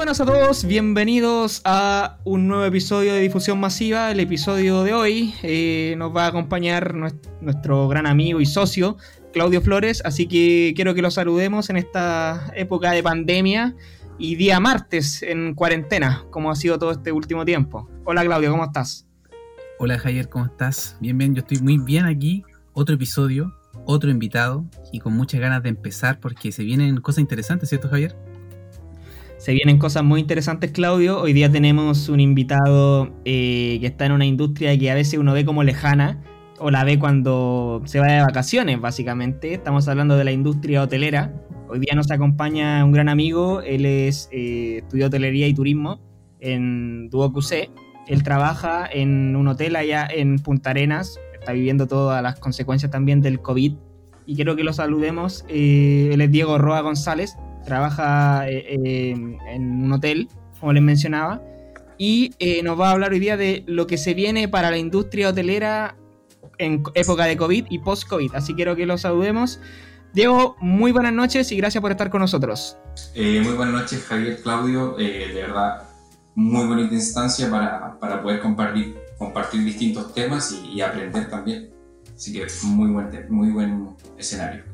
buenas a todos, bienvenidos a un nuevo episodio de Difusión Masiva. El episodio de hoy eh, nos va a acompañar nuestro gran amigo y socio Claudio Flores, así que quiero que lo saludemos en esta época de pandemia y día martes en cuarentena, como ha sido todo este último tiempo. Hola Claudio, ¿cómo estás? Hola Javier, ¿cómo estás? Bien, bien, yo estoy muy bien aquí. Otro episodio, otro invitado y con muchas ganas de empezar porque se vienen cosas interesantes, ¿cierto Javier? Se vienen cosas muy interesantes, Claudio. Hoy día tenemos un invitado eh, que está en una industria que a veces uno ve como lejana, o la ve cuando se va de vacaciones, básicamente. Estamos hablando de la industria hotelera. Hoy día nos acompaña un gran amigo, él es eh, estudió hotelería y turismo en QC. Él trabaja en un hotel allá en Punta Arenas, está viviendo todas las consecuencias también del COVID. Y quiero que lo saludemos. Eh, él es Diego Roa González, trabaja eh, eh, en un hotel, como les mencionaba, y eh, nos va a hablar hoy día de lo que se viene para la industria hotelera en época de COVID y post-COVID. Así quiero que lo saludemos. Diego, muy buenas noches y gracias por estar con nosotros. muy buenas noches, Javier, Claudio. de verdad, muy bonita instancia para, para poder compartir, compartir distintos temas y, y, aprender también. Así que muy buen, muy buen escenario.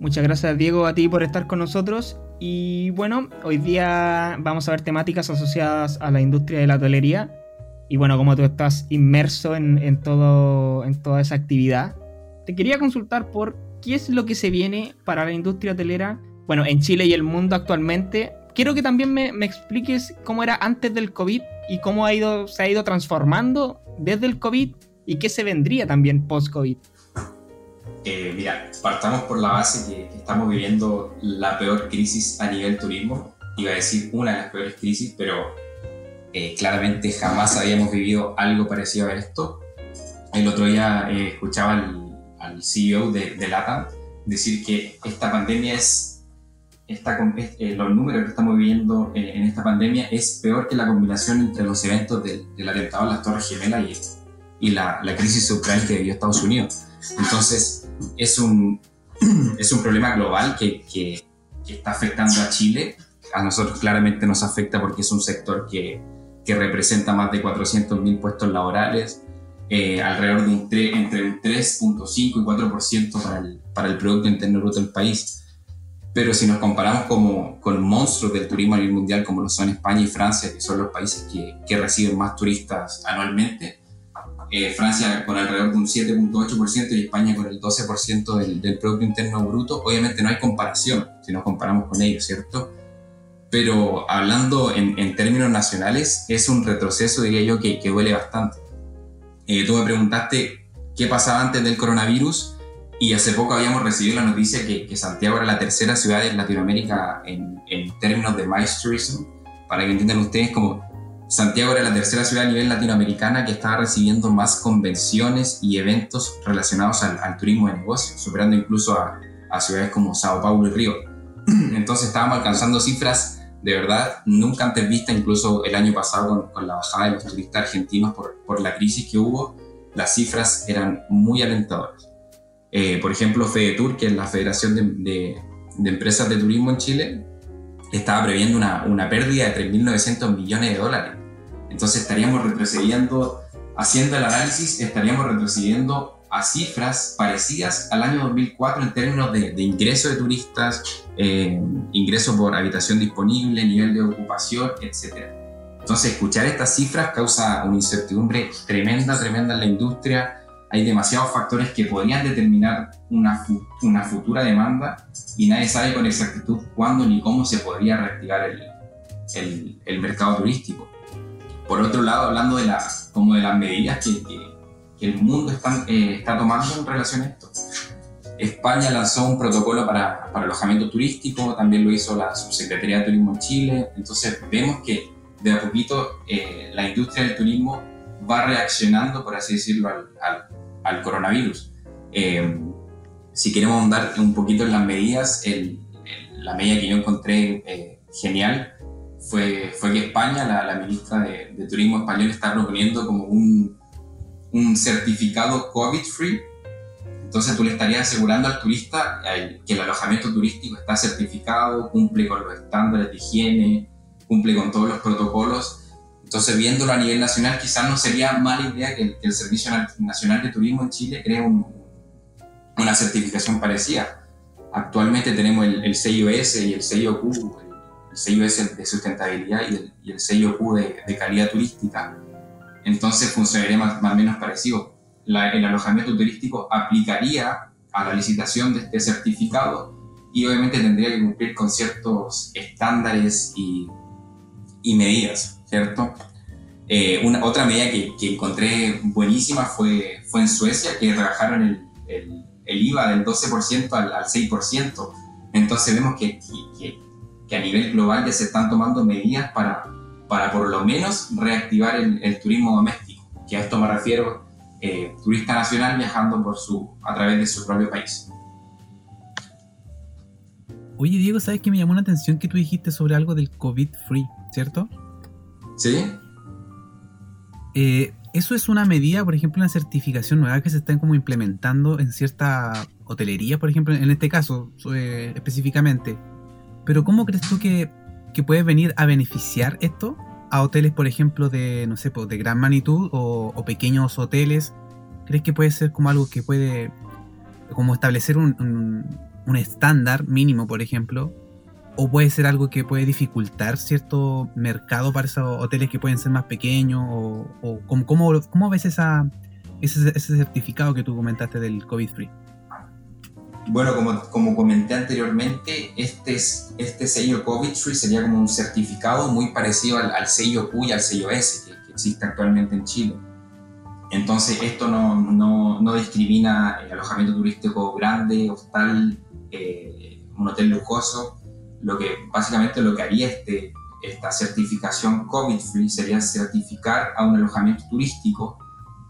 Muchas gracias Diego a ti por estar con nosotros. Y bueno, hoy día vamos a ver temáticas asociadas a la industria de la hotelería. Y bueno, como tú estás inmerso en, todo, en toda esa actividad, te quería consultar por qué es lo que se viene para la industria hotelera, bueno, en Chile y el mundo actualmente. Quiero que también me, me expliques cómo era antes del COVID y cómo ha ido, se ha ido transformando desde el COVID y qué se vendría también post-COVID. Eh, mira, partamos por la base que, estamos viviendo la peor crisis a nivel turismo. Iba a decir una de las peores crisis, pero eh, claramente jamás habíamos vivido algo parecido a esto. El otro día eh, escuchaba al, CEO de, de, LATAM decir que esta pandemia es, esta, los números que estamos viviendo en esta pandemia es peor que la combinación entre los eventos del, del atentado a las Torres Gemelas y, y la, la crisis subprime que vivió Estados Unidos. Entonces, es un, es un problema global que, que, está afectando a Chile. A nosotros claramente nos afecta porque es un sector que, que representa más de 400.000 puestos laborales, eh, alrededor de un entre un 3.5 y 4% para el, para el Producto Interno Bruto del país. Pero si nos comparamos como, con monstruos del turismo a nivel mundial como lo son España y Francia, que son los países que, que reciben más turistas anualmente, eh, Francia con alrededor de un 7.8% y España con el 12% del, del, Producto Interno Bruto. Obviamente no hay comparación si nos comparamos con ellos, ¿cierto? Pero hablando en, en términos nacionales, es un retroceso, diría yo, que, que duele bastante. Eh, tú me preguntaste qué pasaba antes del coronavirus y hace poco habíamos recibido la noticia que, que Santiago era la tercera ciudad en Latinoamérica en, en términos de MICE. Para que entiendan ustedes, como Santiago era la tercera ciudad a nivel latinoamericana que estaba recibiendo más convenciones y eventos relacionados al, turismo de negocios, superando incluso a, ciudades como Sao Paulo y Río. Entonces estábamos alcanzando cifras de verdad nunca antes vistas, incluso el año pasado con, la bajada de los turistas argentinos por, la crisis que hubo, las cifras eran muy alentadoras. Eh, por ejemplo, FEDETUR, que es la Federación de, Empresas de Turismo en Chile, estaba previendo una pérdida de 3.900 millones de dólares entonces estaríamos retrocediendo, haciendo el análisis, estaríamos retrocediendo a cifras parecidas al año 2004 en términos de, ingreso de turistas, eh, ingreso por habitación disponible, nivel de ocupación, etc. Entonces, escuchar estas cifras causa una incertidumbre tremenda, tremenda en la industria. Hay demasiados factores que podrían determinar una, una futura demanda y nadie sabe con exactitud cuándo ni cómo se podría reactivar el, el, el mercado turístico. Por otro lado, hablando de, la, como de las medidas que, que, el mundo está, eh, está, tomando en relación a esto. España lanzó un protocolo para, para, alojamiento turístico, también lo hizo la Subsecretaría de Turismo en Chile. Entonces vemos que de a poquito eh, la industria del turismo va reaccionando, por así decirlo, al, al, coronavirus. Eh, si queremos andar un poquito en las medidas, el, la medida que yo encontré genial fue, fue que España, la, la ministra de, de, Turismo español, está proponiendo como un, un certificado COVID-free Entonces tú le estarías asegurando al turista que el alojamiento turístico está certificado, cumple con los estándares de higiene, cumple con todos los protocolos. Entonces, viéndolo a nivel nacional, quizás no sería mala idea que el, Servicio Nacional de Turismo en Chile cree una certificación parecida. Actualmente tenemos el, el sello S y el sello Q, el, sello S de sustentabilidad y el, y el sello Q de, de calidad turística entonces funcionaría más, o menos parecido. el alojamiento turístico aplicaría a la licitación de este certificado y obviamente tendría que cumplir con ciertos estándares y, y medidas, ¿cierto? Eh, una, otra medida que, que, encontré buenísima fue, fue en Suecia, que rebajaron el, el, el IVA del 12% al, al, 6%. Entonces vemos que, que, que, a nivel global ya se están tomando medidas para para por lo menos reactivar el, turismo doméstico, que a esto me refiero, eh, turista nacional viajando por su, a través de su propio país. Oye Diego, ¿sabes que me llamó la atención que tú dijiste sobre algo del COVID-free, ¿cierto? Sí. Eh, eso es una medida, por ejemplo, una certificación nueva que se está como implementando en cierta hotelería, por ejemplo, en este caso eh, específicamente. Pero ¿cómo crees tú que que puede venir a beneficiar esto a hoteles, por ejemplo, de, no sé, pues, de gran magnitud o, pequeños hoteles? ¿Crees que puede ser como algo que puede, como establecer un, un, estándar mínimo, por ejemplo? ¿O puede ser algo que puede dificultar cierto mercado para esos hoteles que pueden ser más pequeños? ¿O, cómo, cómo, ves esa, ese, ese certificado que tú comentaste del COVID-Free? Bueno, como, como comenté anteriormente, este, este sello COVID-Free sería como un certificado muy parecido al, sello Q y al sello S que, existe actualmente en Chile. Entonces, esto no, no, no discrimina el alojamiento turístico grande, hostal, eh, un hotel lujoso. Lo que básicamente lo que haría este, esta certificación COVID-Free sería certificar a un alojamiento turístico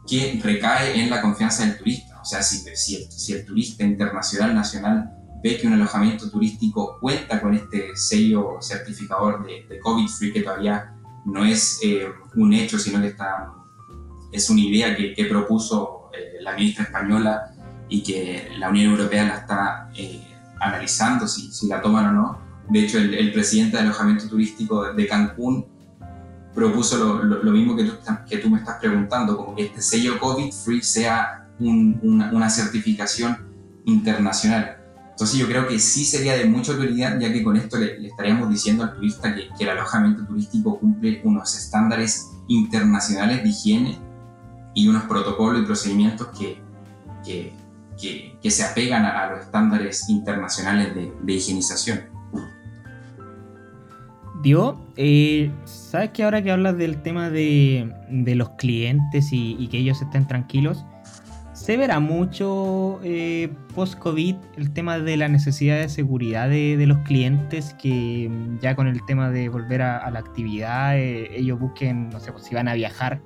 que recae en la confianza del turista o sea, si, si, el, turista internacional nacional ve que un alojamiento turístico cuenta con este sello certificador de, COVID-free, que todavía no es eh, un hecho, sino que está, es una idea que, propuso eh, la ministra española y que la Unión Europea la está eh, analizando si, si, la toman o no. De hecho, el, presidente de alojamiento turístico de Cancún propuso lo, lo, mismo que tú, que tú me estás preguntando, como que este sello COVID-free sea una, certificación internacional. Entonces yo creo que sí sería de mucha utilidad, ya que con esto le, estaríamos diciendo al turista que, el alojamiento turístico cumple unos estándares internacionales de higiene y unos protocolos y procedimientos que, que, se apegan a, los estándares internacionales de, higienización. Dio, eh, ¿sabes que ahora que hablas del tema de, de los clientes y, que ellos estén tranquilos? Se verá mucho eh, post-COVID el tema de la necesidad de seguridad de, los clientes que mm, ya con el tema de volver a, la actividad eh, ellos busquen, no sé, pues, si van a viajar,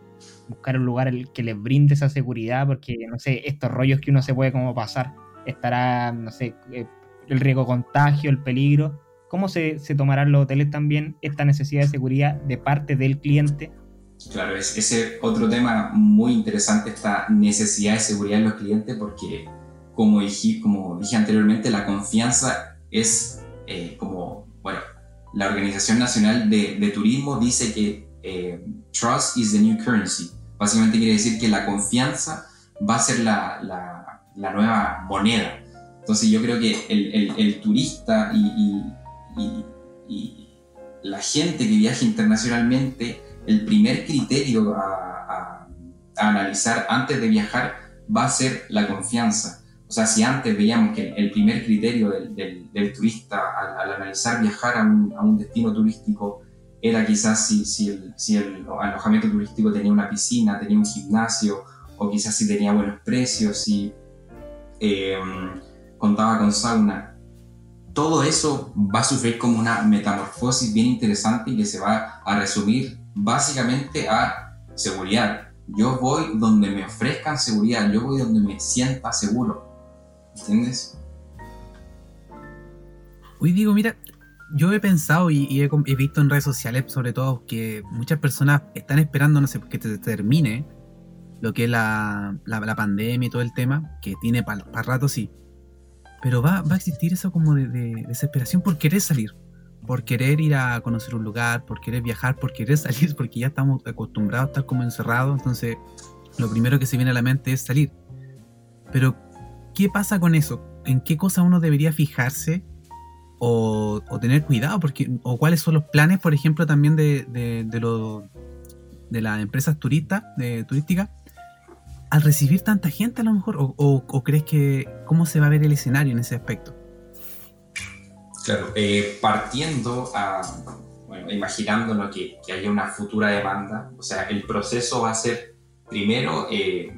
buscar un lugar que les brinde esa seguridad porque, no sé, estos rollos que uno se puede como pasar, estará, no sé, eh, el riesgo contagio, el peligro. ¿Cómo se, se tomarán los hoteles también esta necesidad de seguridad de parte del cliente? Claro, es ese otro tema muy interesante, esta necesidad de seguridad en los clientes, porque como dije, como dije anteriormente, la confianza es eh, como, bueno, la Organización Nacional de, Turismo dice que eh, trust is the new currency. Básicamente quiere decir que la confianza va a ser la, la, nueva moneda. Entonces yo creo que el, el, turista y, y, y la gente que viaja internacionalmente el primer criterio a, analizar antes de viajar va a ser la confianza. O sea, si antes veíamos que el primer criterio del, turista al, analizar viajar a un, destino turístico era quizás si, el, alojamiento turístico tenía una piscina, tenía un gimnasio, o quizás si tenía buenos precios, si em, contaba con sauna. Todo eso va a sufrir como una metamorfosis bien interesante y que se va a resumir básicamente a seguridad. Yo voy donde me ofrezcan seguridad, yo voy donde me sienta seguro. ¿Entiendes? Hoy digo, mira, yo he pensado y, he, visto en redes sociales, sobre todo, que muchas personas están esperando, no sé, que te termine lo que es la, la, pandemia y todo el tema, que tiene para rato sí. Pero va, va, a existir eso como de, desesperación por querer salir, por querer ir a conocer un lugar, por querer viajar, por querer salir, porque ya estamos acostumbrados a estar como encerrados, entonces lo primero que se viene a la mente es salir. Pero, ¿qué pasa con eso? ¿En qué cosa uno debería fijarse o, tener cuidado? Porque, o cuáles son los planes, por ejemplo, también de, de, de, de las empresas turistas, de, turísticas, al recibir tanta gente a lo mejor? O, crees que cómo se va a ver el escenario en ese aspecto? Claro, eh, partiendo a, bueno, imaginándonos que, haya una futura demanda, o sea, el proceso va a ser primero eh,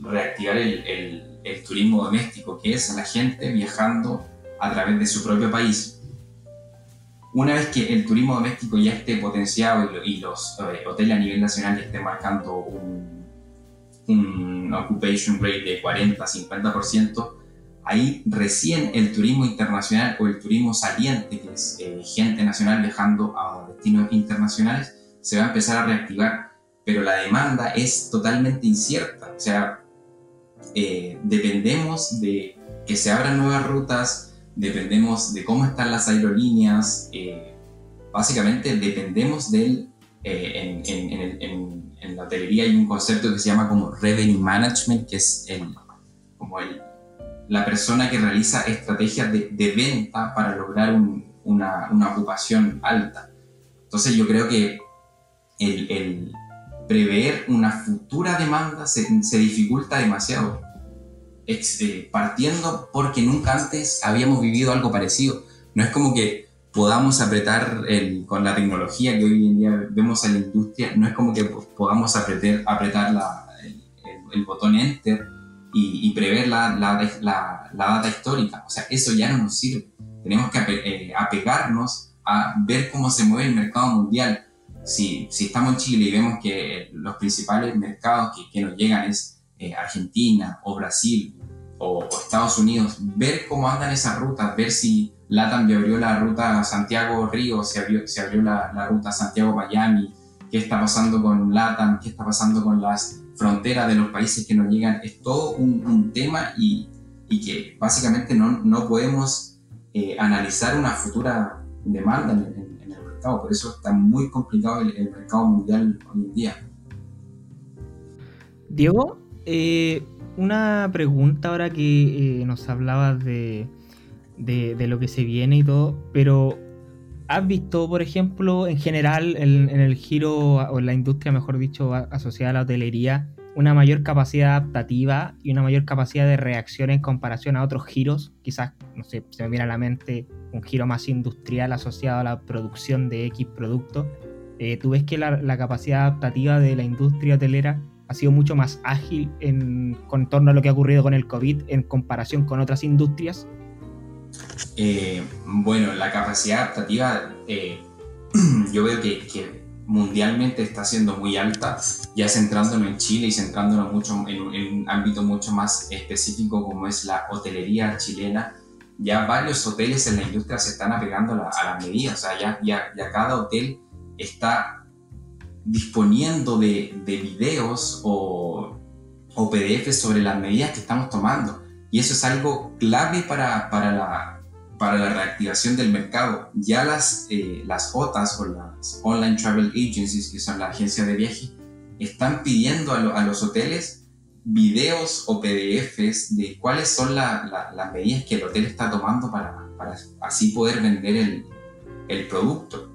reactivar el, el, el, turismo doméstico, que es la gente viajando a través de su propio país. Una vez que el turismo doméstico ya esté potenciado y, los eh, hoteles a nivel nacional estén marcando un un occupation rate de 40-50%, ahí recién el turismo internacional o el turismo saliente, que es eh, gente nacional viajando a destinos internacionales, se va a empezar a reactivar, pero la demanda es totalmente incierta, o sea, eh, dependemos de que se abran nuevas rutas, dependemos de cómo están las aerolíneas, eh, básicamente dependemos del, en, en, la hotelería hay un concepto que se llama como revenue management, que es como el, la persona que realiza estrategias de, de venta para lograr una, una, ocupación alta. Entonces yo creo que el, el prever una futura demanda se, se dificulta demasiado, eh, partiendo porque nunca antes habíamos vivido algo parecido. No es como que podamos apretar el, con la tecnología que hoy en día vemos en la industria, no es como que podamos apretar, apretar la, el, botón Enter y, prever la, la, la, data histórica. O sea, eso ya no nos sirve. Tenemos que eh, apegarnos a ver cómo se mueve el mercado mundial. Si, si estamos en Chile y vemos que los principales mercados que, que nos llegan es eh, Argentina o Brasil o, o Estados Unidos, ver cómo andan esas rutas, ver si LATAM ya abrió la ruta Santiago-Río, se abrió, se abrió la, la ruta Santiago-Miami, qué está pasando con LATAM, qué está pasando con las fronteras de los países que nos llegan, es todo un, tema y, y, que básicamente no, no podemos eh, analizar una futura demanda en, el mercado, por eso está muy complicado el, el mercado mundial hoy en día. Diego, eh, una pregunta ahora que eh, nos hablabas de, de, lo que se viene y todo, pero ¿has visto, por ejemplo, en general en, el giro o en la industria, mejor dicho, asociada a la hotelería, una mayor capacidad adaptativa y una mayor capacidad de reacción en comparación a otros giros? Quizás, no sé, se me viene a la mente un giro más industrial asociado a la producción de X producto. Eh, ¿Tú ves que la, la capacidad adaptativa de la industria hotelera ha sido mucho más ágil en, con torno a lo que ha ocurrido con el COVID en comparación con otras industrias? Eh, bueno, la capacidad adaptativa eh, yo veo que, mundialmente está siendo muy alta, ya centrándonos en Chile y centrándonos mucho en, un ámbito mucho más específico como es la hotelería chilena. Ya varios hoteles en la industria se están apegando a, la, las medidas, o sea, ya, cada hotel está disponiendo de, de videos o, o PDFs sobre las medidas que estamos tomando. Y eso es algo clave para, para, la, para la reactivación del mercado. Ya las, eh, las OTAs o las Online Travel Agencies, que son las agencias de viaje, están pidiendo a, los hoteles videos o PDFs de cuáles son las medidas que el hotel está tomando para, para así poder vender el, el, producto.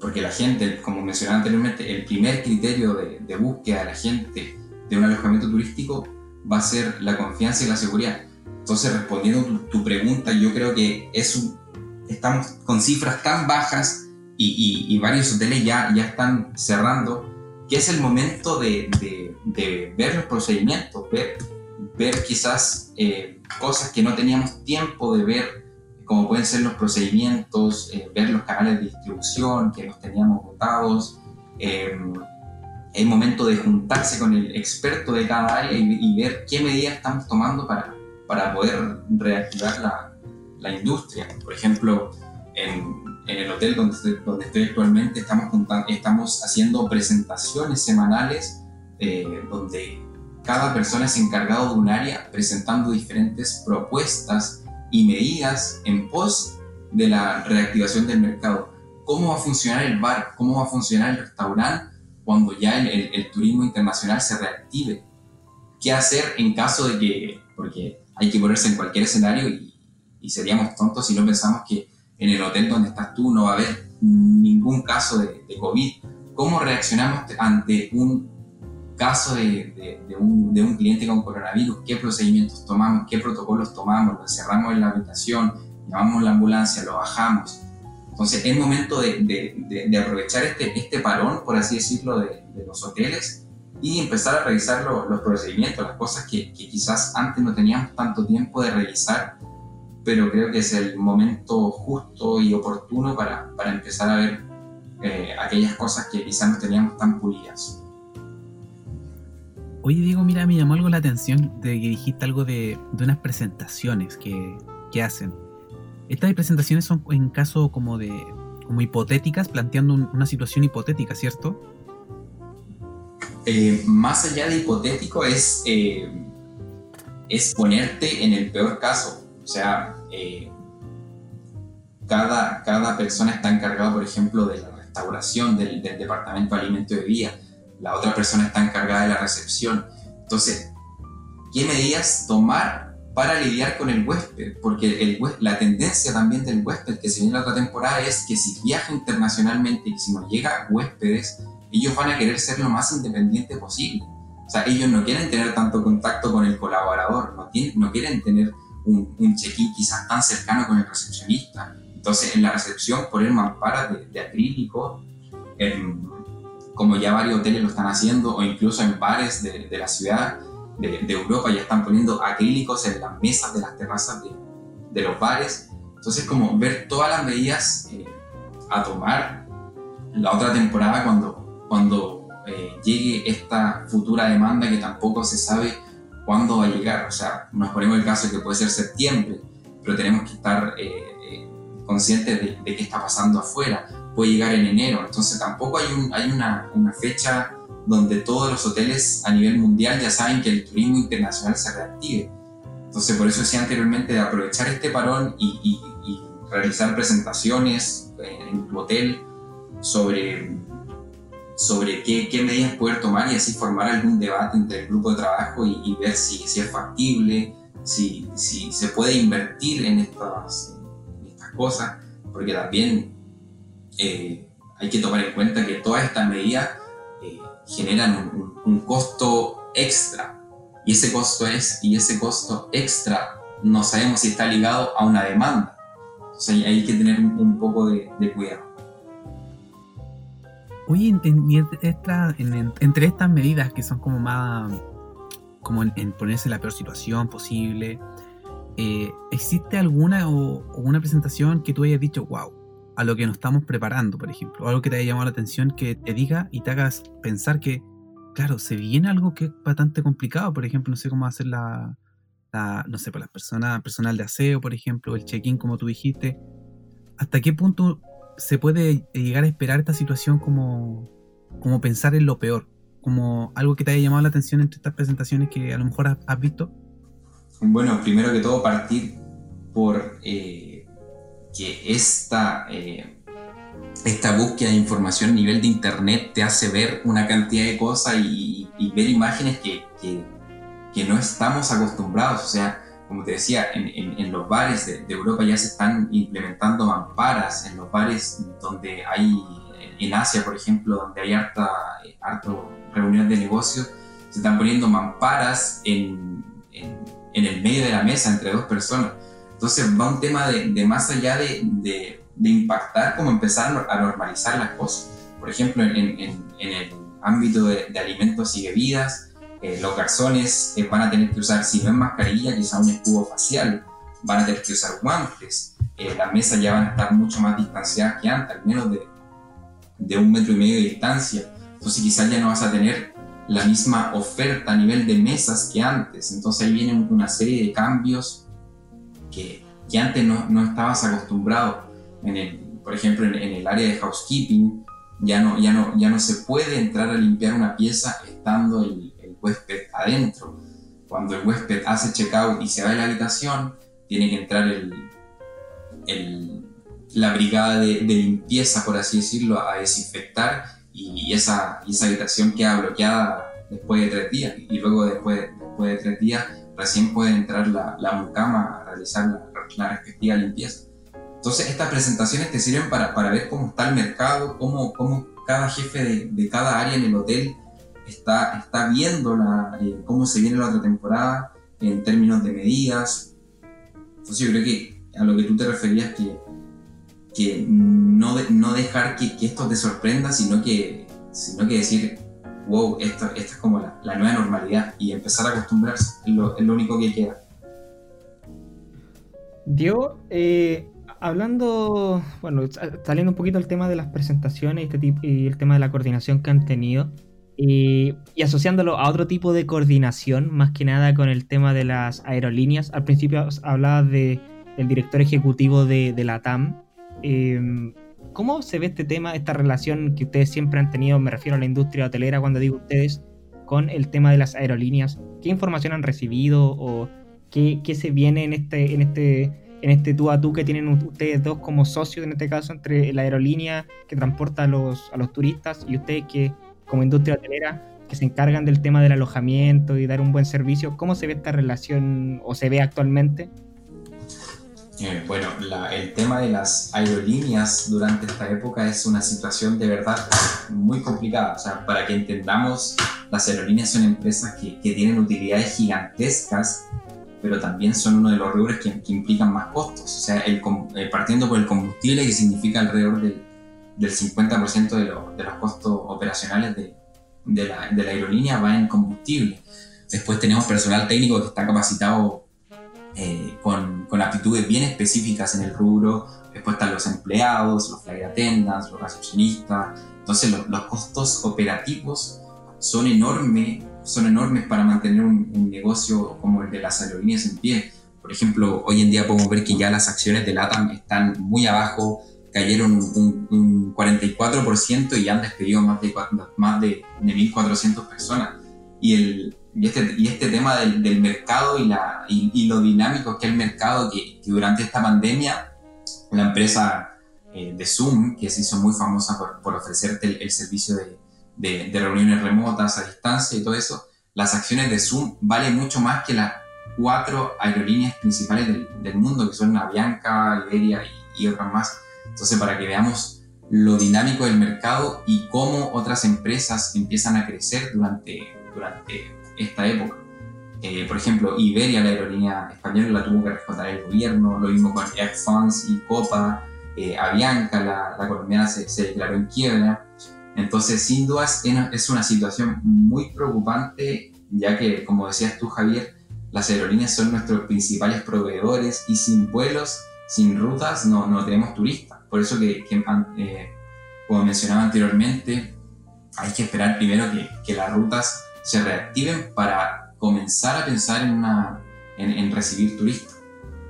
Porque la gente, como mencionaba anteriormente, el primer criterio de búsqueda de la gente de un alojamiento turístico va a ser la confianza y la seguridad. Entonces, respondiendo tu, tu pregunta, yo creo que es estamos con cifras tan bajas y, varios hoteles ya, ya están cerrando, que es el momento de, ver los procedimientos, ver, quizás eh, cosas que no teníamos tiempo de ver, como pueden ser los procedimientos, eh, ver los canales de distribución que los teníamos votados. Eh, es momento de juntarse con el experto de cada área y, ver qué medidas estamos tomando para, para poder reactivar la, la industria. Por ejemplo, en, en el hotel donde estoy, donde estoy actualmente estamos, estamos haciendo presentaciones semanales eh, donde cada persona es encargado de un área presentando diferentes propuestas y medidas en pos de la reactivación del mercado. ¿Cómo va a funcionar el bar? ¿Cómo va a funcionar el restaurante cuando ya el, turismo internacional se reactive? ¿Qué hacer en caso de que, porque hay que ponerse en cualquier escenario y, seríamos tontos si no pensamos que en el hotel donde estás tú no va a haber ningún caso de, de COVID? ¿Cómo reaccionamos ante un caso de, un, cliente con coronavirus, qué procedimientos tomamos, qué protocolos tomamos, lo encerramos en la habitación, llamamos la ambulancia, lo bajamos. Entonces es momento de, aprovechar este, este parón, por así decirlo, de, los hoteles y empezar a revisar los procedimientos, las cosas que, quizás antes no teníamos tanto tiempo de revisar, pero creo que es el momento justo y oportuno para, empezar a ver eh, aquellas cosas que quizás no teníamos tan pulidas. Oye, Diego, mira, me llamó algo la atención de que dijiste algo de, unas presentaciones que, hacen. Estas presentaciones son en caso como de como hipotéticas, planteando una situación hipotética, ¿cierto? Eh, más allá de hipotético es, eh, es ponerte en el peor caso. O sea, eh, cada, cada persona está encargada, por ejemplo, de la restauración del, del departamento de alimento y bebida la otra persona está encargada de la recepción. Entonces, ¿qué medidas tomar para lidiar con el huésped? Porque el, la tendencia también del huésped que se viene la otra temporada es que si viaja internacionalmente y si no llega huéspedes, ellos van a querer ser lo más independiente posible. O sea, ellos no quieren tener tanto contacto con el colaborador, no, tienen, no quieren tener un, un check-in quizás tan cercano con el recepcionista. Entonces, en la recepción, poner mamparas de, de acrílico, en, como ya varios hoteles lo están haciendo, o incluso en bares de, la ciudad de, Europa ya están poniendo acrílicos en las mesas de las terrazas de, los bares. Entonces, como ver todas las medidas eh, a tomar la otra temporada cuando, cuando eh, llegue esta futura demanda que tampoco se sabe cuándo va a llegar. O sea, nos ponemos el caso de que puede ser septiembre, pero tenemos que estar eh, conscientes de, de qué está pasando afuera puede llegar en enero. Entonces tampoco hay, un, hay una, fecha donde todos los hoteles a nivel mundial ya saben que el turismo internacional se reactive. Entonces por eso decía anteriormente de aprovechar este parón y, y, realizar presentaciones en tu hotel sobre, sobre qué, qué, medidas poder tomar y así formar algún debate entre el grupo de trabajo y, ver si, si, es factible, si, si se puede invertir en estas, en estas cosas, porque también eh, hay que tomar en cuenta que todas estas medidas eh, generan un, costo extra. Y ese costo es y ese costo extra no sabemos si está ligado a una demanda. Entonces hay que tener un, poco de, cuidado. Oye, entre estas medidas que son como más como en, ponerse en la peor situación posible, eh, ¿existe alguna o, una presentación que tú hayas dicho, wow, a lo que nos estamos preparando, por ejemplo, o algo que te haya llamado la atención, que te diga y te hagas pensar que, claro, se viene algo que es bastante complicado, por ejemplo, no sé cómo hacer la, no sé, para las personas, personal de aseo, por ejemplo, el check-in, como tú dijiste, ¿hasta qué punto se puede llegar a esperar esta situación como, como pensar en lo peor? Como algo que te haya llamado la atención entre estas presentaciones que a lo mejor has, visto? Bueno, primero que todo partir por eh, que esta, eh, esta búsqueda de información a nivel de internet te hace ver una cantidad de cosas y, ver imágenes que, que, no estamos acostumbrados. O sea, como te decía, en, en, los bares de, Europa ya se están implementando mamparas, en los bares donde hay, en Asia por ejemplo, donde hay harta, harto reuniones de negocios, se están poniendo mamparas en, en el medio de la mesa entre dos personas entonces va un tema de, más allá de, de, impactar, como empezar a normalizar las cosas. Por ejemplo, en, en, el ámbito de, alimentos y bebidas, eh, los garzones eh, van a tener que usar, si no es mascarilla, quizá un escudo facial, van a tener que usar guantes, eh, las mesas ya van a estar mucho más distanciadas que antes, al menos de, de un metro y medio de distancia. Entonces quizás ya no vas a tener la misma oferta a nivel de mesas que antes. Entonces ahí vienen una serie de cambios que, que antes no, no, estabas acostumbrado. En el, por ejemplo, en, el área de housekeeping, ya no, ya no, ya no se puede entrar a limpiar una pieza estando el, huésped adentro. Cuando el huésped hace checkout y se va de la habitación, tiene que entrar el, la brigada de, limpieza, por así decirlo, a desinfectar y esa, esa habitación queda bloqueada después de tres días. Y luego después, después de tres días recién puede entrar la, la mucama realizar la, la respectiva limpieza. Entonces, estas presentaciones te sirven para, para ver cómo está el mercado, cómo, cómo cada jefe de, de, cada área en el hotel está, está viendo la, eh, cómo se viene la otra temporada en términos de medidas. Entonces, yo creo que a lo que tú te referías, que, que no, no dejar que, que, esto te sorprenda, sino que, sino que decir, wow, esto, esta es como la, la, nueva normalidad y empezar a acostumbrarse, es lo, es lo único que queda. Diego, eh, hablando, bueno, saliendo un poquito el tema de las presentaciones este tipo, y el tema de la coordinación que han tenido, y, asociándolo a otro tipo de coordinación, más que nada con el tema de las aerolíneas. Al principio hablabas de, del director ejecutivo de, de la TAM. Em, ¿Cómo se ve este tema, esta relación que ustedes siempre han tenido, me refiero a la industria hotelera cuando digo ustedes, con el tema de las aerolíneas? ¿Qué información han recibido o qué, se viene en este, en este en este tú a tú que tienen ustedes dos como socios, en este caso, entre la aerolínea que transporta a los, a los turistas y ustedes que como industria hotelera que se encargan del tema del alojamiento y dar un buen servicio, ¿cómo se ve esta relación o se ve actualmente? Eh, bueno, el tema de las aerolíneas durante esta época es una situación de verdad muy complicada. O sea, para que entendamos, las aerolíneas son empresas que, que tienen utilidades gigantescas pero también son uno de los rubros que, implican más costos. O sea, el, eh, partiendo por el combustible, que significa alrededor del, del 50% de, de, los costos operacionales de, de, la, de, la, aerolínea, va en combustible. Después tenemos personal técnico que está capacitado eh, con, con, aptitudes bien específicas en el rubro. Después están los empleados, los flight attendants, los recepcionistas. Entonces, los costos operativos son enormes son enormes para mantener un, negocio como el de las aerolíneas en pie. Por ejemplo, hoy en día podemos ver que ya las acciones de LATAM están muy abajo, cayeron un, 44% y han despedido más de, más de, 1.400 personas. Y, el, y, este, y este tema del, mercado y, la, y, lo dinámico que es el mercado, que, durante esta pandemia la empresa eh, de Zoom, que se hizo muy famosa por, por ofrecerte el servicio de, de, reuniones remotas a distancia y todo eso, las acciones de Zoom valen mucho más que las cuatro aerolíneas principales del, mundo, que son Avianca, Iberia y, otras más. Entonces, para que veamos lo dinámico del mercado y cómo otras empresas empiezan a crecer durante, durante esta época. Eh, por ejemplo, Iberia, la aerolínea española, la tuvo que rescatar el gobierno, lo mismo con Air France y Copa, eh, Avianca, la, la colombiana, se, se, declaró en quiebra. Entonces, sin dudas, es una situación muy preocupante, ya que, como decías tú, Javier, las aerolíneas son nuestros principales proveedores y sin vuelos, sin rutas, no, no tenemos turistas. Por eso que, eh, como mencionaba anteriormente, hay que esperar primero que, las rutas se reactiven para comenzar a pensar en, una, en recibir turistas.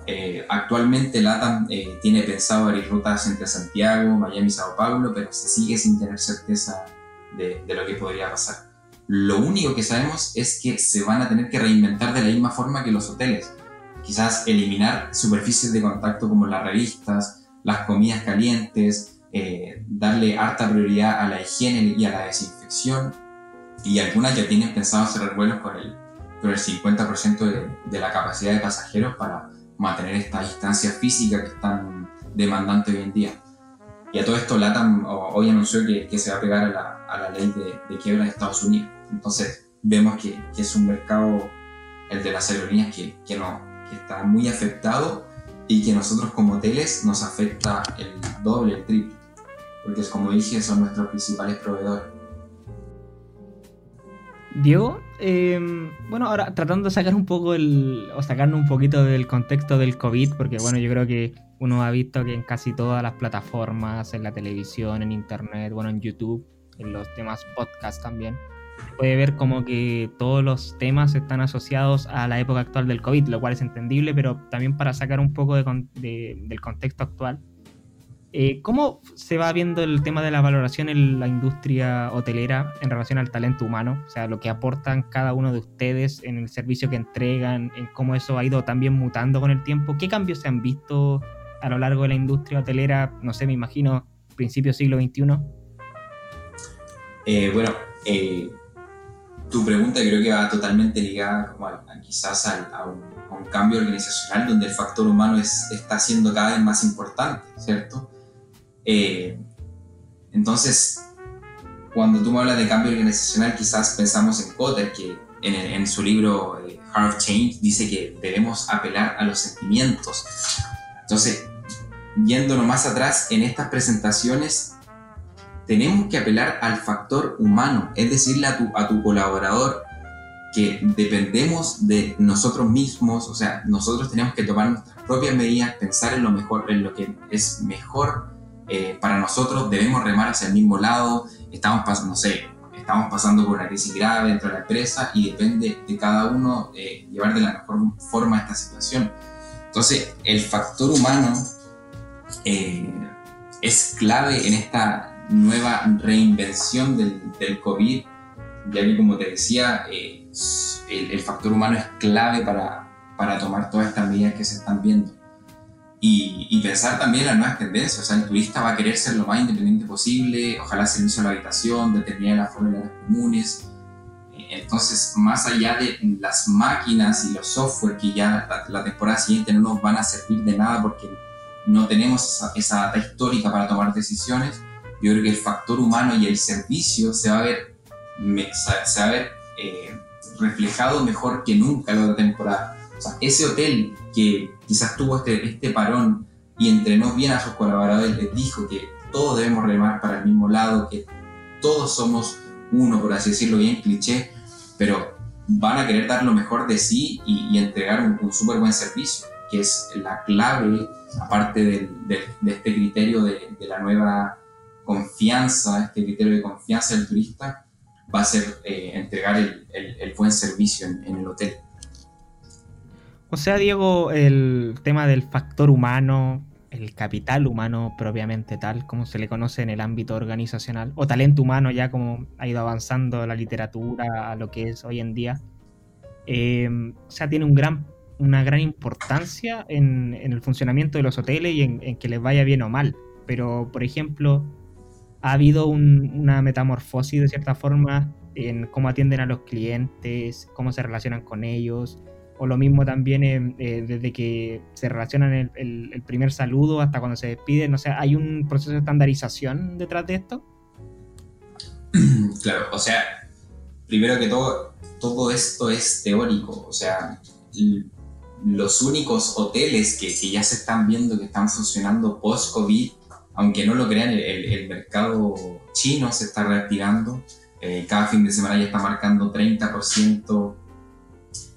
Eh, actualmente LATAM eh, tiene pensado abrir rutas entre Santiago, Miami y Sao Paulo, pero se sigue sin tener certeza de, lo que podría pasar. Lo único que sabemos es que se van a tener que reinventar de la misma forma que los hoteles. Quizás eliminar superficies de contacto como las revistas, las comidas calientes, eh, darle harta prioridad a la higiene y a la desinfección. Y algunas ya tienen pensado cerrar vuelos con el, con el 50% de, de la capacidad de pasajeros para mantener esta distancia física que es tan demandante hoy en día. Y a todo esto LATAM hoy anunció que, que se va a pegar a la, a la ley de, de, quiebra de Estados Unidos. Entonces vemos que, que, es un mercado, el de las aerolíneas, que, que, no, que está muy afectado y que nosotros como hoteles nos afecta el doble, el triple. Porque como dije, son nuestros principales proveedores. Diego, em, bueno, ahora tratando de sacar un poco el, o sacarnos un poquito del contexto del COVID, porque bueno, yo creo que uno ha visto que en casi todas las plataformas, en la televisión, en internet, bueno, en YouTube, en los temas podcast también, puede ver como que todos los temas están asociados a la época actual del COVID, lo cual es entendible, pero también para sacar un poco de, del contexto actual. Eh, ¿Cómo se va viendo el tema de la valoración en la industria hotelera en relación al talento humano? O sea, lo que aportan cada uno de ustedes en el servicio que entregan, en cómo eso ha ido también mutando con el tiempo. ¿Qué cambios se han visto a lo largo de la industria hotelera? No sé, me imagino, principio siglo XXI. Eh, bueno, eh, tu pregunta creo que va totalmente ligada quizás a, un, cambio organizacional donde el factor humano está siendo cada vez más importante, ¿cierto? Eh, entonces, cuando tú me hablas de cambio organizacional, quizás pensamos en Kotter, que en, su libro eh, Heart of Change dice que debemos apelar a los sentimientos. Entonces, yéndonos más atrás, en estas presentaciones tenemos que apelar al factor humano, es decirle a tu, a tu colaborador que dependemos de nosotros mismos, o sea, nosotros tenemos que tomar nuestras propias medidas, pensar en lo mejor, en lo que es mejor eh, para nosotros debemos remar hacia el mismo lado, estamos pasando, no sé, estamos pasando por una crisis grave dentro de la empresa y depende de cada uno eh, llevar de la mejor forma esta situación. Entonces, el factor humano eh, es clave en esta nueva reinvención del, del COVID, ya que como te decía, el, el, factor humano es clave para, para tomar todas estas medidas que se están viendo y, pensar también las nuevas tendencias. O sea, el turista va a querer ser lo más independiente posible, ojalá servicio a la habitación, determinar las fórmulas comunes. Entonces, más allá de las máquinas y los software que ya la, temporada siguiente no nos van a servir de nada porque no tenemos esa, data histórica para tomar decisiones, yo creo que el factor humano y el servicio se va a ver, se va a ver eh, reflejado mejor que nunca en la temporada. O sea, ese hotel que quizás tuvo este, este parón y entrenó bien a sus colaboradores, les dijo que todos debemos remar para el mismo lado, que todos somos uno, por así decirlo, bien cliché, pero van a querer dar lo mejor de sí y, entregar un, un súper buen servicio, que es la clave, aparte de, este criterio de, de, la nueva confianza, este criterio de confianza del turista, va a ser eh, entregar el, el, buen servicio en, en el hotel. O sea, Diego, el tema del factor humano, el capital humano propiamente tal, como se le conoce en el ámbito organizacional, o talento humano ya como ha ido avanzando la literatura a lo que es hoy en día, em, o sea, tiene un gran, una gran importancia en, el funcionamiento de los hoteles y en, que les vaya bien o mal. Pero, por ejemplo, ha habido una metamorfosis de cierta forma en cómo atienden a los clientes, cómo se relacionan con ellos, o lo mismo también eh, eh, desde que se relacionan el, primer saludo hasta cuando se despiden. O sea, ¿hay un proceso de estandarización detrás de esto? Claro, o sea, primero que todo, todo esto es teórico. O sea, los únicos hoteles que, que ya se están viendo que están funcionando post-COVID, aunque no lo crean, el, el, mercado chino se está reactivando. Eh, cada fin de semana ya está marcando 30%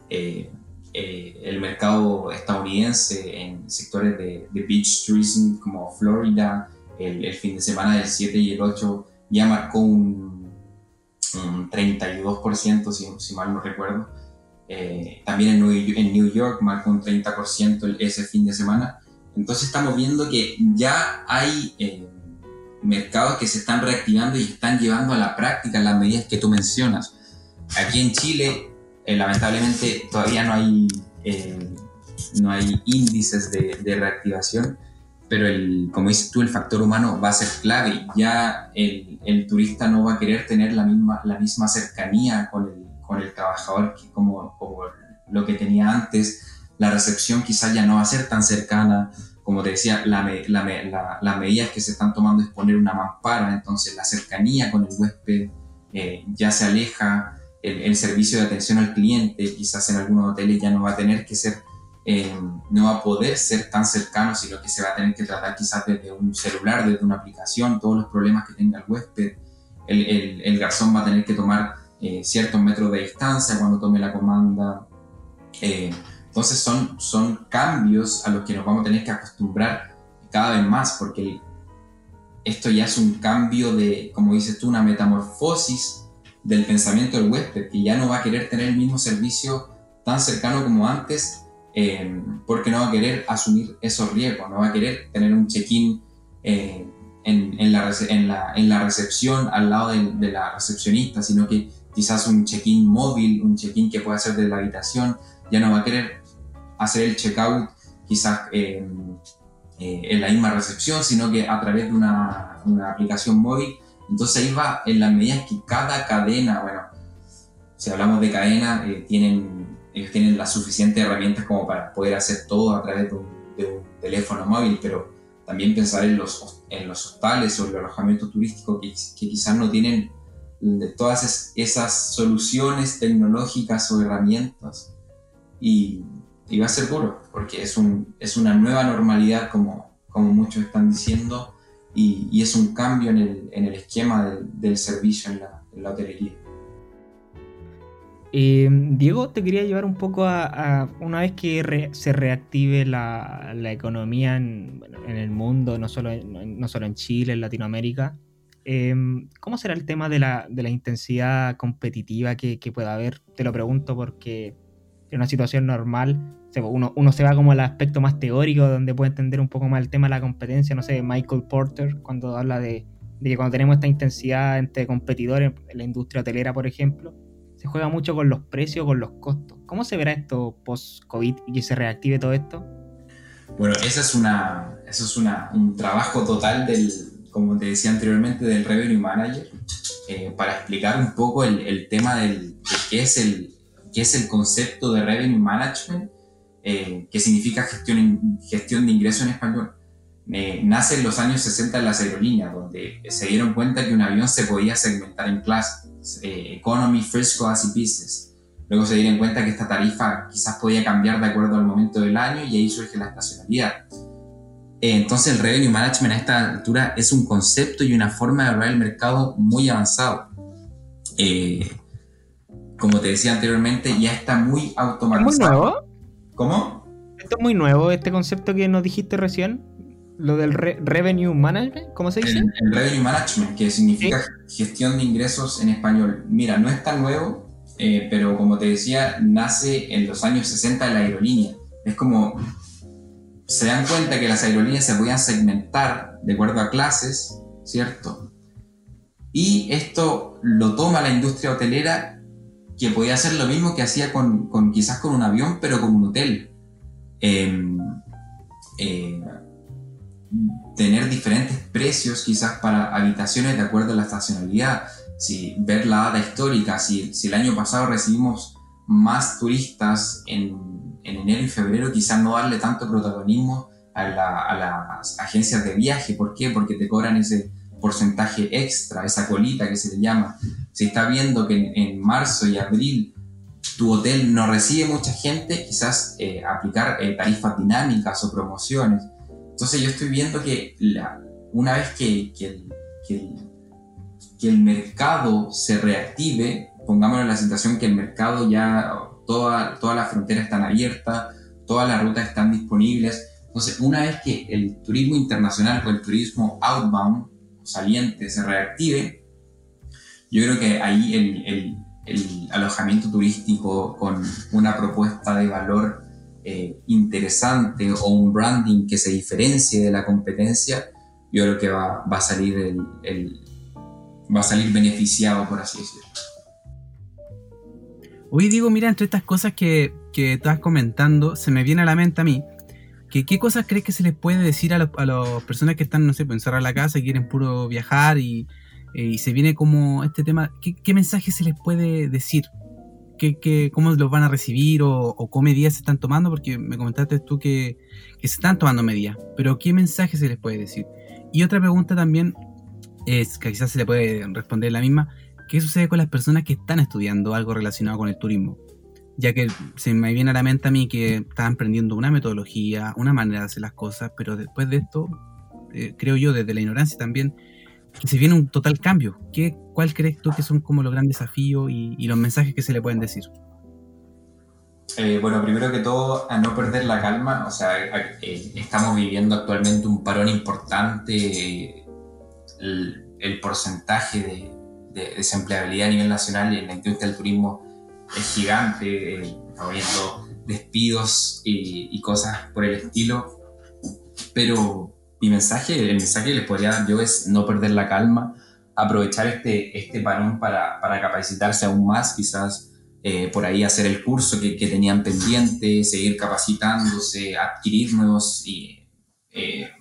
eh, eh, el mercado estadounidense en sectores de, beach tourism como Florida, el, fin de semana del 7 y el 8 ya marcó un, 32%, si, si, mal no recuerdo. Eh, también en New, en New, York marcó un 30% ese fin de semana. Entonces estamos viendo que ya hay eh, mercados que se están reactivando y están llevando a la práctica las medidas que tú mencionas. Aquí en Chile eh, lamentablemente todavía no hay, eh, no hay índices de, reactivación, pero el, como dices tú, el factor humano va a ser clave. Ya el, turista no va a querer tener la misma, la misma cercanía con el, con el trabajador como, como lo que tenía antes. La recepción quizás ya no va a ser tan cercana. Como te decía, la, la, la, las medidas que se están tomando es poner una mampara, entonces la cercanía con el huésped eh, ya se aleja el, servicio de atención al cliente, quizás en algunos hoteles ya no va a tener que ser, eh, no va a poder ser tan cercano, sino que se va a tener que tratar quizás desde un celular, desde una aplicación, todos los problemas que tenga el huésped. El, el, garzón va a tener que tomar eh, ciertos metros de distancia cuando tome la comanda. Eh, entonces son, son cambios a los que nos vamos a tener que acostumbrar cada vez más, porque esto ya es un cambio de, como dices tú, una metamorfosis del pensamiento del huésped, que ya no va a querer tener el mismo servicio tan cercano como antes, eh, porque no va a querer asumir esos riesgos, no va a querer tener un check-in en, en, la, recepción al lado de, la recepcionista, sino que quizás un check-in móvil, un check-in que pueda hacer desde la habitación, ya no va a querer hacer el check-out quizás eh, en la misma recepción, sino que a través de una, aplicación móvil. Entonces ahí va en la medida que cada cadena, bueno, si hablamos de cadena, eh, tienen, ellos tienen las suficientes herramientas como para poder hacer todo a través de un, teléfono móvil, pero también pensar en los, en los hostales o los alojamientos turísticos que, que quizás no tienen de todas esas soluciones tecnológicas o herramientas. Y, y, va a ser duro, porque es, un, es una nueva normalidad, como, como muchos están diciendo, y, y es un cambio en el, en el esquema del, del servicio en la, en la hotelería. Eh, Diego, te quería llevar un poco a, una vez que se reactive la, economía en, el mundo, no solo, en, no solo en Chile, en Latinoamérica. Em, ¿Cómo será el tema de la, intensidad competitiva que, pueda haber? Te lo pregunto porque en una situación normal uno, se va como al aspecto más teórico, donde puede entender un poco más el tema de la competencia. No sé, Michael Porter, cuando habla de, que cuando tenemos esta intensidad entre competidores en la industria hotelera, por ejemplo, se juega mucho con los precios, con los costos. ¿Cómo se verá esto post-COVID y que se reactive todo esto? Bueno, es, una, eso es una, un trabajo total del, como te decía anteriormente, del Revenue Manager, eh, para explicar un poco el, el tema del, de qué, es el, qué es el concepto de Revenue Management, eh, que significa gestión, gestión de ingresos en español. Eh, nace en los años 60 en las aerolíneas, donde se dieron cuenta que un avión se podía segmentar en clases eh, economy, First Class y Business. Luego se dieron cuenta que esta tarifa quizás podía cambiar de acuerdo al momento del año y ahí surge la estacionalidad. Eh, entonces el Revenue Management a esta altura es un concepto y una forma de hablar el mercado muy avanzado. Eh, como te decía anteriormente, ya está muy automatizado. ¿Es muy nuevo? ¿Cómo? Esto es muy nuevo, este concepto que nos dijiste recién lo del revenue management, ¿cómo se dice? El, revenue management, que significa gestión de ingresos en español. Mira, no es tan nuevo, eh, pero como te decía, nace en los años 60 de la aerolínea. Es como, se dan cuenta que las aerolíneas se podían segmentar de acuerdo a clases, ¿cierto? Y esto lo toma la industria hotelera, que podía hacer lo mismo que hacía con, con quizás con un avión, pero con un hotel. Em, eh, tener diferentes precios quizás para habitaciones de acuerdo a la estacionalidad. Si ver la data histórica, si, si el año pasado recibimos más turistas en, en, enero y febrero, quizás no darle tanto protagonismo a, a, las agencias de viaje. ¿Por qué? Porque te cobran ese porcentaje extra, esa colita que se le llama. Si está viendo que en, marzo y abril tu hotel no recibe mucha gente, quizás eh, aplicar eh, tarifas dinámicas o promociones. Entonces yo estoy viendo que la, una vez que, que, el, que, el, mercado se reactive, pongámonos en la situación que el mercado ya, toda, todas las fronteras están abiertas, todas las rutas están disponibles. Entonces, una vez que el turismo internacional o el turismo outbound, saliente, se reactive, yo creo que ahí el, alojamiento turístico con una propuesta de valor eh, interesante o un branding que se diferencie de la competencia, yo creo que va, a salir el, va a salir beneficiado, por así decirlo. Hoy digo, mira, entre estas cosas que, estás comentando, se me viene a la mente a mí, que qué cosas crees que se les puede decir a, las personas que están, no sé, pues, a la casa, y quieren puro viajar y, eh, y se viene como este tema, ¿qué, ¿qué, mensaje se les puede decir? cómo los van a recibir o, o qué medidas se están tomando, porque me comentaste tú que, se están tomando medidas, pero ¿qué mensaje se les puede decir? Y otra pregunta también es, que quizás se le puede responder la misma, ¿qué sucede con las personas que están estudiando algo relacionado con el turismo? Ya que se me viene a la mente a mí que están aprendiendo una metodología, una manera de hacer las cosas, pero después de esto, eh, creo yo, desde la ignorancia también, que se viene un total cambio. ¿Qué, ¿Cuál crees tú que son como los grandes desafíos y, los mensajes que se le pueden decir? Eh, bueno, primero que todo, a no perder la calma, o sea, eh, estamos viviendo actualmente un parón importante, el, porcentaje de, desempleabilidad a nivel nacional en la industria del turismo es gigante, eh, estamos viendo despidos y, cosas por el estilo, pero mi mensaje, el mensaje que les podría dar yo es no perder la calma, aprovechar este, este parón para, para capacitarse aún más, quizás eh, por ahí hacer el curso que, que, tenían pendiente, seguir capacitándose, adquirir nuevos eh,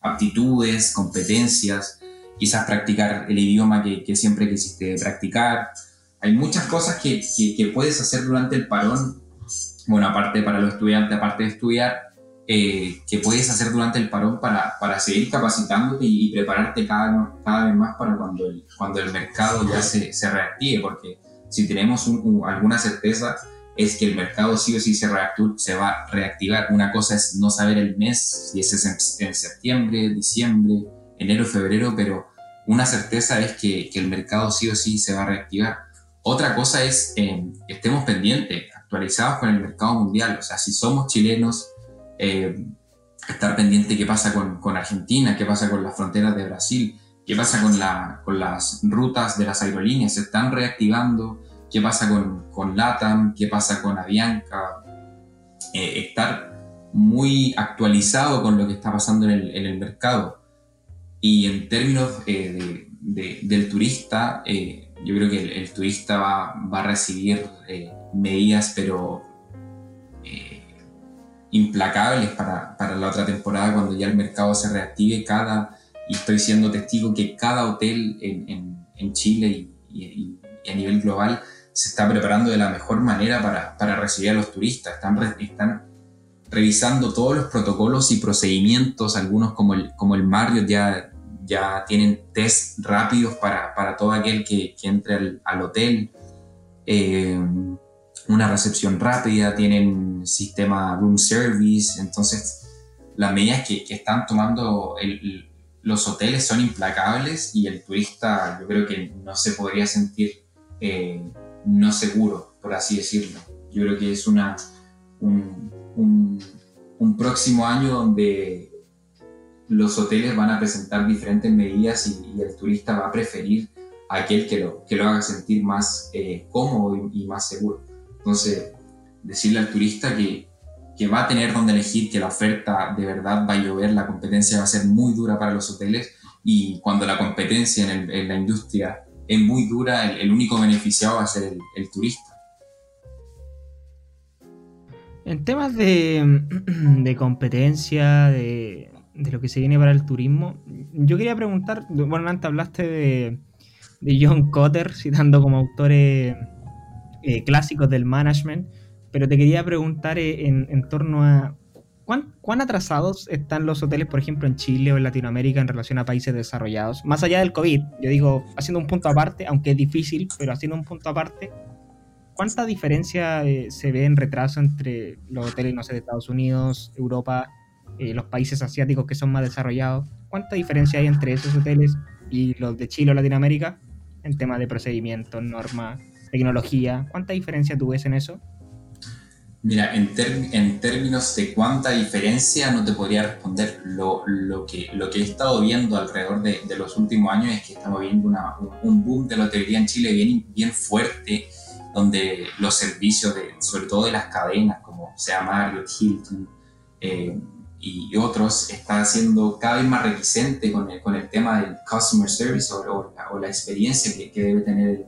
aptitudes, competencias, quizás practicar el idioma que, que, siempre quisiste practicar. Hay muchas cosas que, que, puedes hacer durante el parón, bueno, aparte para los estudiantes, aparte de estudiar, eh, que puedes hacer durante el parón para, para seguir capacitándote y, prepararte cada, cada vez más para cuando el, cuando el mercado ya se, se reactive, porque si tenemos alguna certeza, es que el mercado sí o sí se, se, va a reactivar. Una cosa es no saber el mes, si es en, septiembre, diciembre, enero, febrero, pero una certeza es que, que, el mercado sí o sí se va a reactivar. Otra cosa es eh, que estemos pendientes, actualizados con el mercado mundial. O sea, si somos chilenos, eh, estar pendiente qué pasa con, con, Argentina, qué pasa con las fronteras de Brasil, ¿Qué pasa con, la, con las rutas de las aerolíneas? ¿Se están reactivando? ¿Qué pasa con, con LATAM? ¿Qué pasa con Avianca? Eh, estar muy actualizado con lo que está pasando en el, en el mercado. Y en términos eh, de, del turista, eh, yo creo que el, el turista va, va, a recibir medidas, pero implacables para, para la otra temporada, cuando ya el mercado se reactive. Cada y estoy siendo testigo que cada hotel en, en, Chile y, a nivel global se está preparando de la mejor manera para, para recibir a los turistas. Están, están revisando todos los protocolos y procedimientos, algunos como el, como el Marriott ya, ya tienen test rápidos para, para todo aquel que, que entre al, al hotel. Eh, una recepción rápida, tienen sistema room service, entonces las medidas que, están tomando los hoteles son implacables y el turista yo creo que no se podría sentir eh, no seguro, por así decirlo. Yo creo que es una, un, un, próximo año donde los hoteles van a presentar diferentes medidas y, el turista va a preferir aquel que lo, que lo haga sentir más eh, cómodo y, más seguro. Entonces, decirle al turista que que va a tener donde elegir, que la oferta de verdad va a llover, la competencia va a ser muy dura para los hoteles y cuando la competencia en, la industria es muy dura, el, único beneficiado va a ser el, turista. En temas de, de competencia, de, de, lo que se viene para el turismo, yo quería preguntar, bueno, antes hablaste de, de John Cotter, citando como autores eh, clásicos del management pero te quería preguntar eh, en, torno a ¿cuán, ¿cuán, atrasados están los hoteles, por ejemplo, en Chile o en Latinoamérica en relación a países desarrollados. Más allá del COVID, yo digo, haciendo un punto aparte, aunque es difícil, pero haciendo un punto aparte, ¿cuánta diferencia eh, se ve en retraso entre los hoteles, no sé, de Estados Unidos, Europa, eh, los países asiáticos que son más desarrollados? ¿Cuánta diferencia hay entre esos hoteles y los de Chile o Latinoamérica en temas de procedimientos, normas, tecnología? ¿Cuánta diferencia tú ves en eso? Mira, en, en, términos de cuánta diferencia no te podría responder. Lo, lo, que, lo que he estado viendo alrededor de, de los últimos años es que estamos viendo una, un boom de la hotelería en Chile bien, bien fuerte, donde los servicios, de, sobre todo de las cadenas, como sea Marriott, Hilton eh, y otros, están siendo cada vez más reticente con el, con el tema del customer service o, o, la, experiencia que, que, debe tener el,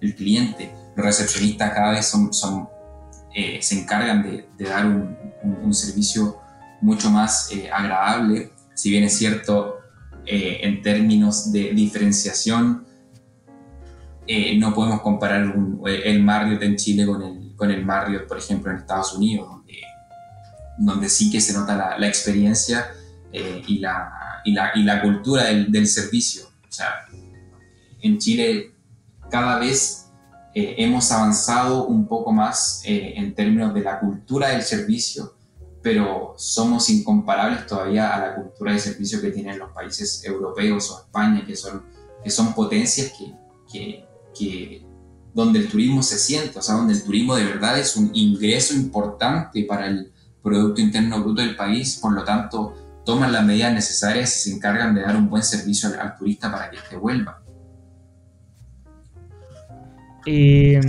el cliente. Los recepcionistas cada vez son, son eh, se encargan de, dar un, servicio mucho más eh, agradable, si bien es cierto, eh, en términos de diferenciación, no podemos comparar el Marriott en Chile con el, con el Marriott, por ejemplo, en Estados Unidos, donde, sí que se nota la, experiencia y, la, y, la, y, la, cultura del, del servicio. O sea, en Chile cada vez eh, hemos avanzado un poco más eh, en términos de la cultura del servicio, pero somos incomparables todavía a la cultura de servicio que tienen los países europeos o España, que son, que son potencias que, que, donde el turismo se siente, o sea, donde el turismo de verdad es un ingreso importante para el Producto Interno Bruto del país, por lo tanto, toman las medidas necesarias y se encargan de dar un buen servicio al, al turista para que este vuelva. Eh,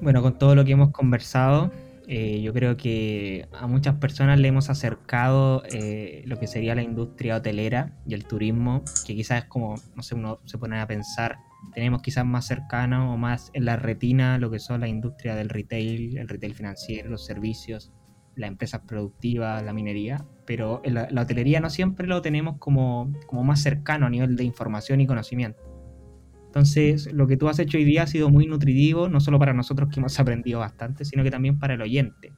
bueno, con todo lo que hemos conversado, Eh, yo creo que a muchas personas le hemos acercado eh, lo que sería la industria hotelera y el turismo, que quizás es como, no sé, uno se pone a pensar, tenemos quizás más cercano o más en la retina lo que son la industria del retail, el retail financiero, los servicios, las empresas productivas, la minería, pero la, la, hotelería no siempre lo tenemos como, como más cercano a nivel de información y conocimiento. Entonces, lo que tú has hecho hoy día ha sido muy nutritivo, no solo para nosotros que hemos aprendido bastante, sino que también para el oyente.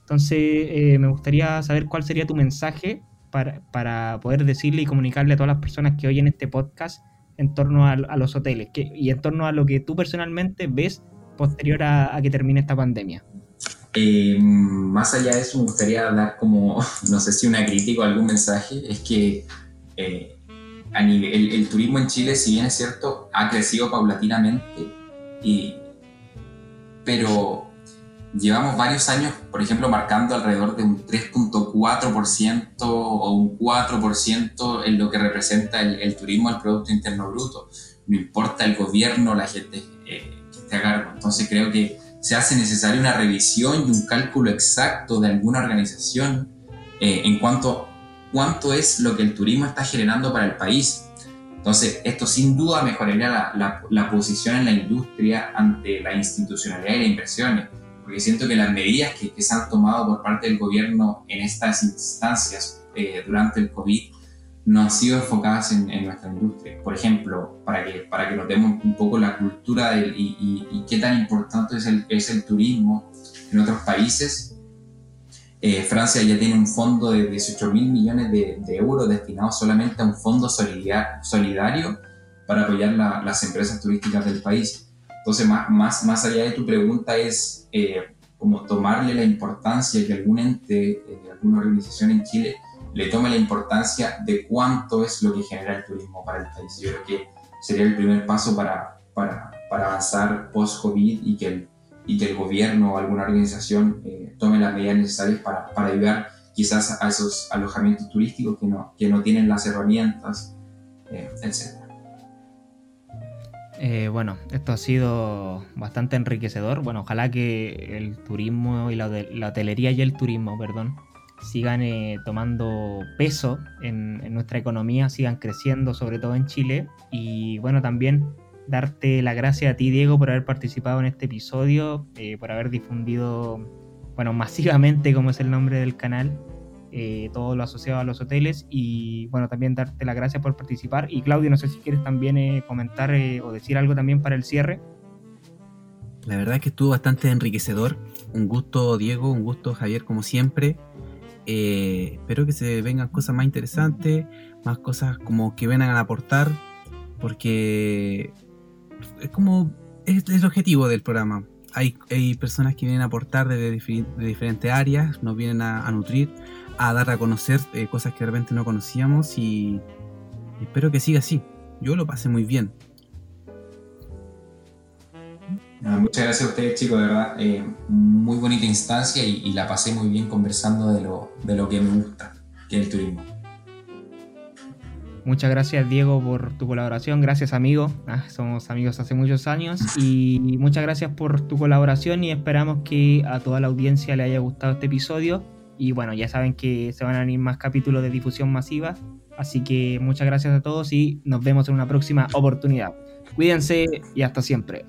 Entonces, eh, me gustaría saber cuál sería tu mensaje para, para, poder decirle y comunicarle a todas las personas que oyen este podcast en torno a, a los hoteles que, y en torno a lo que tú personalmente ves posterior a, a que termine esta pandemia. Eh, más allá de eso, me gustaría dar como, no sé si una crítica o algún mensaje, es que eh, a nivel, el, el, turismo en Chile, si bien es cierto, ha crecido paulatinamente, y, pero llevamos varios años, por ejemplo, marcando alrededor de un 3.4% o un 4% en lo que representa el, el, turismo al Producto Interno Bruto. No importa el gobierno, la gente eh, que esté a cargo. Entonces creo que se hace necesaria una revisión y un cálculo exacto de alguna organización eh, en cuanto cuánto es lo que el turismo está generando para el país. Entonces, esto sin duda mejoraría la, la, la posición en la industria ante la institucionalidad y las inversiones, porque siento que las medidas que, que se han tomado por parte del gobierno en estas instancias eh, durante el COVID no han sido enfocadas en, en, nuestra industria. Por ejemplo, para que, para que notemos un poco la cultura del, y, y, y, qué tan importante es el, es el turismo en otros países, eh, Francia ya tiene un fondo de 18 mil millones de, euros destinado solamente a un fondo solidario, para apoyar la, las empresas turísticas del país. Entonces, más, más, más allá de tu pregunta es eh, como tomarle la importancia que algún ente, eh, alguna organización en Chile le tome la importancia de cuánto es lo que genera el turismo para el país. Yo creo que sería el primer paso para, para, para avanzar post-COVID y que el y que el gobierno o alguna organización eh, tome las medidas necesarias para, para, ayudar quizás a esos alojamientos turísticos que no, que no tienen las herramientas, eh, etc. Eh, bueno, esto ha sido bastante enriquecedor. Bueno, ojalá que el turismo y la, la hotelería y el turismo, perdón, sigan eh, tomando peso en, en nuestra economía, sigan creciendo, sobre todo en Chile. Y bueno, también darte la gracia a ti, Diego, por haber participado en este episodio, eh, por haber difundido, bueno, masivamente, como es el nombre del canal, eh, todo lo asociado a los hoteles y, bueno, también darte la gracia por participar. Y Claudio, no sé si quieres también eh, comentar o decir algo también para el cierre. La verdad es que estuvo bastante enriquecedor. Un gusto, Diego, un gusto, Javier, como siempre. espero que se vengan cosas más interesantes, más cosas como que vengan a aportar, porque es como es el objetivo del programa. Hay, hay personas que vienen a aportar de, de, diferentes áreas, nos vienen a, nutrir, a dar a conocer eh, cosas que de repente no conocíamos y, espero que siga así. Yo lo pasé muy bien. muchas gracias a ustedes chicos, de verdad. Eh, muy bonita instancia y, y, la pasé muy bien conversando de lo, de lo que me gusta, que es el turismo. Muchas gracias Diego por tu colaboración, gracias amigo, ah, somos amigos hace muchos años. Y muchas gracias por tu colaboración y esperamos que a toda la audiencia le haya gustado este episodio. Y bueno, ya saben que se van a venir más capítulos de difusión masiva, así que muchas gracias a todos y nos vemos en una próxima oportunidad. Cuídense y hasta siempre.